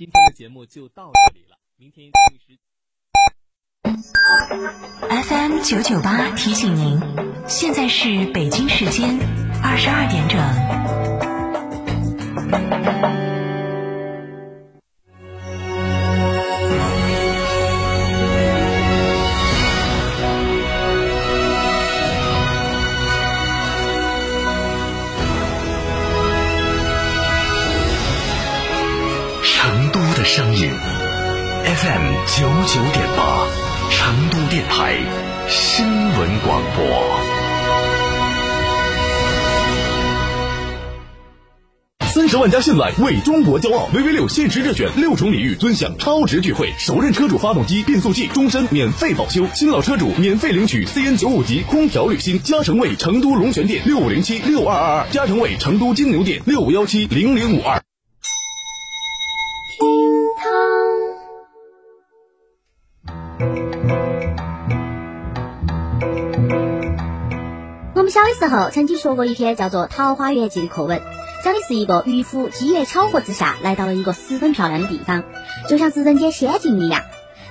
今天的节目就到这里了，明天同一时。FM 九九八提醒您，现在是北京时间二十二点整。九九点八，成都电台新闻广播。三十万家信赖，为中国骄傲。VV 六限时热选，六重礼遇尊享超值钜惠，首任车主发动机、变速器终身免费保修，新老车主免费领取 CN 九五级空调滤芯。嘉诚卫成都龙泉店六五零七六二二二，嘉诚卫成都金牛店六五幺七零零五二。小的时候曾经学过一篇叫做《桃花源记》的课文，讲的是一个渔夫机缘巧合之下来到了一个十分漂亮的地方，就像是人间仙境一样。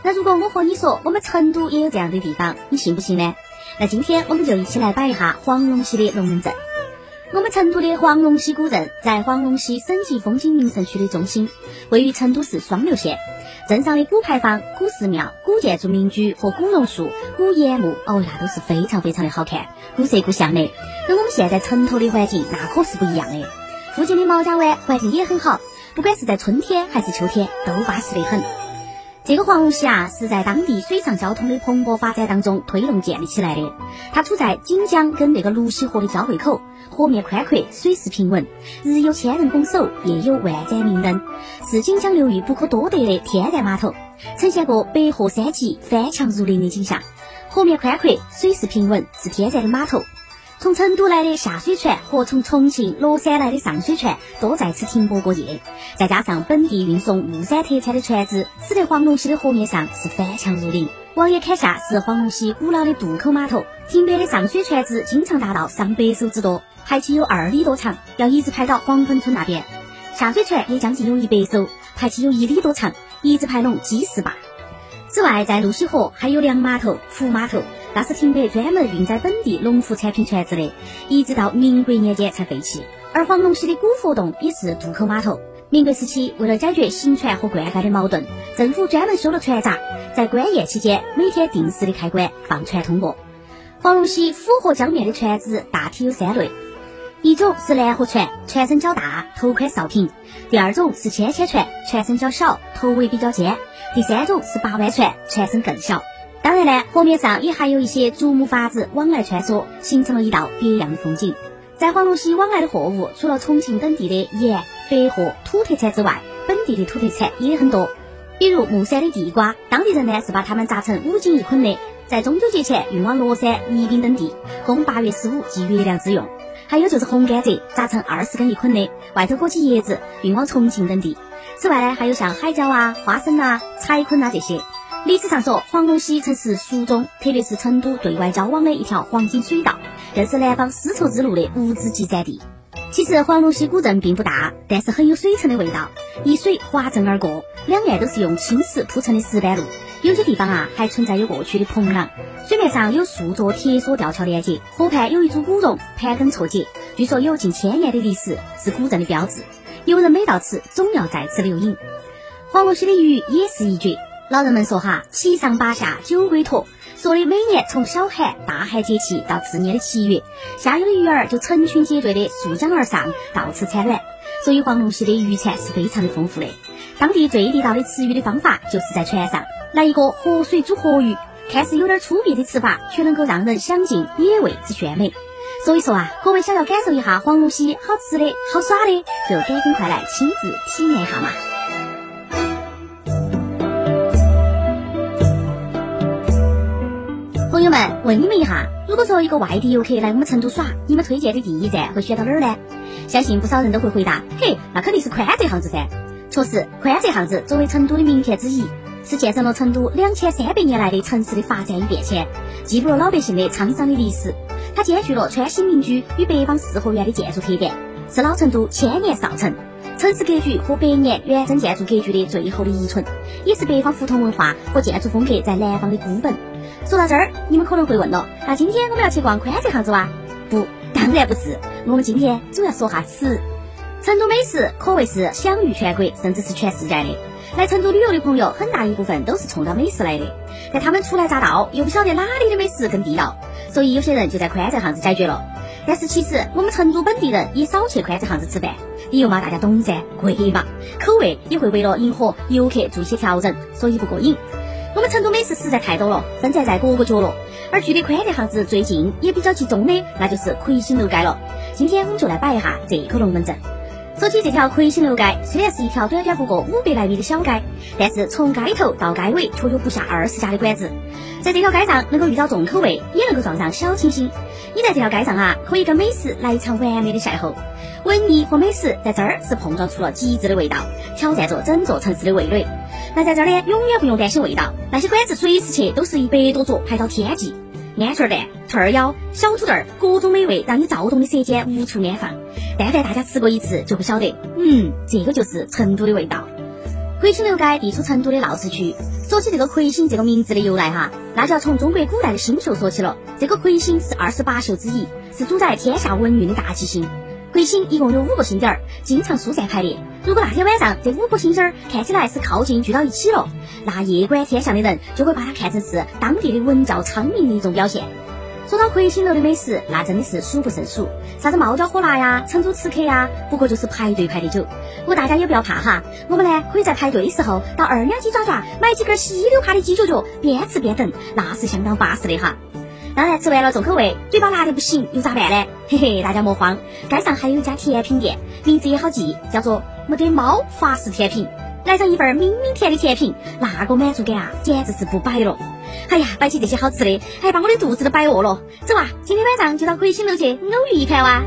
那如果我和你说我们成都也有这样的地方，你信不信呢？那今天我们就一起来摆一下黄龙溪的龙门阵。我们成都的黄龙溪古镇在黄龙溪省级风景名胜区的中心，位于成都市双流县。镇上的古牌坊、古寺庙、古建筑民居和古榕树、古岩木，哦，那都是非常非常的好看，古色古香的，跟我们现在城头的环境那可是不一样的。附近的毛家湾环境也很好，不管是在春天还是秋天，都巴适得很。这个黄龙溪啊，是在当地水上交通的蓬勃发展当中推动建立起来的。它处在锦江跟那个泸溪河的交汇口，河面宽阔，水势平稳，日有千人拱手，夜有万盏明灯，是锦江流域不可多得的天然码头，呈现过百壑山脊翻墙如林的景象。河面宽阔，水势平稳，是天然的码头。从成都来的下水船和从重庆、乐山来的上水船都在此停泊过夜，再加上本地运送物产特产的船只，使得黄龙溪的河面上是翻墙如林。往眼看下是黄龙溪古老的渡口码头，停泊的上水船只经常达到上百艘之多，排期有二里多长，要一直排到黄粉村那边。下水船也将近有一百艘，排期有一里多长，一直排拢几十把。此外，在泸溪河还有粮码头、福码头，那是停泊专门运载本地农副产品船只的，一直到民国年间才废弃。而黄龙溪的古佛洞也是渡口码头。民国时期，为了解决行船和灌溉的矛盾，政府专门修了船闸，在官宴期间每天定时的开关放船通过。黄龙溪府河江面的船只大体有三类。一种是蓝河船，船身较大，头宽稍平；第二种是纤纤船，船身较小，头尾比较尖；第三种是八弯船，船身更小。当然呢，河面上也还有一些竹木筏子往来穿梭，形成了一道别样的风景。在黄龙溪往来的货物，除了重庆等地的盐、百货、土特产之外，本地的土特产也很多，比如木山的地瓜，当地人呢是把它们榨成五斤一捆的，在中秋节前运往乐山、宜宾等地，供八月十五祭月亮之用。还有就是红甘蔗，榨成二十根一捆的，外头裹起叶子，运往重庆等地。此外呢，还有像海椒啊、花生啊、柴捆啊这些。历史上说，黄龙溪曾是蜀中，特别是成都对外交往的一条黄金水道，更是南方丝绸之路的物资集散地。其实黄龙溪古镇并不大，但是很有水城的味道。一水划镇而过，两岸都是用青石铺成的石板路，有些地方啊还存在有过去的棚廊。水面上有数座铁索吊桥连接，河畔有一株古榕盘根错节，据说有近千年的历史，是古镇的标志。游人每到此，总要在此留影。黄龙溪的鱼也是一绝，老人们说哈，七上八下九归坨，说的每年从小寒、大寒节气到次年的七月，下游的鱼儿就成群结队的溯江而上，到此产卵。所以黄龙溪的渔产是非常的丰富的。当地最地道的吃鱼的方法，就是在船上来一个活水煮活鱼。看似有点粗鄙的吃法，却能够让人享尽野味之鲜美。所以说啊，各位想要感受一下黄龙溪好吃的好耍的，就赶紧快来亲自体验一下嘛！们，问你们一下，如果说一个外地游客来我们成都耍，你们推荐的第一站会选到哪儿呢？相信不少人都会回答，嘿，那肯定是宽窄巷子噻。确实，宽窄巷子作为成都的名片之一。是见证了成都两千三百年来的城市的发展与变迁，记录了老百姓的沧桑的历史。它兼具了川西民居与北方四合院的建筑特点，是老成都千年少城。城市格局和百年原真建筑格局的最后的遗存，也是北方胡同文化和建筑风格在南方的孤本。说到这儿，你们可能会问了，那今天我们要去逛宽窄巷子哇？不，当然不是。我们今天主要说下吃。成都美食可谓是享誉全国，甚至是全世界的。来成都旅游的朋友，很大一部分都是冲着美食来的。但他们初来乍到，又不晓得哪里的美食更地道，所以有些人就在宽窄巷子解决了。但是其实我们成都本地人也少去宽窄巷子吃饭，理由嘛大家懂噻，贵嘛，口味也会为了迎合游客做一些调整，所以不过瘾。我们成都美食实在太多了，分散在各个角落，而距离宽窄巷子最近也比较集中的，那就是魁星楼街了。今天我们就来摆一下这口龙门阵。说起这条魁星楼街，虽然是一条短短不过五百来米的小街，但是从街头到街尾却有不下二十家的馆子。在这条街上能够遇到重口味，也能够撞上小清新。你在这条街上啊，可以跟美食来一场完美的邂逅。文艺和美食在这儿是碰撞出了极致的味道，挑战着整座城市的味蕾。那在这儿呢，永远不用担心味道，那些馆子随时去都是一百多桌排到天际。鹌鹑蛋、兔儿腰、小土豆，各种美味让你躁动的舌尖无处安放。但凡大家吃过一次，就会晓得，嗯，这个就是成都的味道。魁星楼街地处成都的闹市区。说起这个魁星这个名字的由来哈，那就要从中国古代的星宿说起了。这个魁星是二十八宿之一，是主宰天下文运的大吉星。魁星一共有五个星点儿，经常疏散排列。如果那天晚上这五颗星星儿看起来是靠近聚到一起了，那夜观天象的人就会把它看成是当地的文教昌明的一种表现。说到魁星楼的美食，那真的是数不胜数，啥子冒椒火辣呀、成都吃客呀，不过就是排队排的久。不过大家也不要怕哈，我们呢可以在排队的时候到二两鸡爪爪买几根稀溜趴的鸡脚脚，边吃边等，那是相当巴适的哈。当然，吃完了重口味，嘴巴辣的不行，又咋办呢？嘿嘿，大家莫慌，街上还有一家甜品店，名字也好记，叫做没得猫法式甜品。来上一份明明甜的甜品，那个满足感啊，简直是不摆了。哎呀，摆起这些好吃的，还把我的肚子都摆饿了。走啊，今天晚上就到魁星楼去偶遇一盘哇！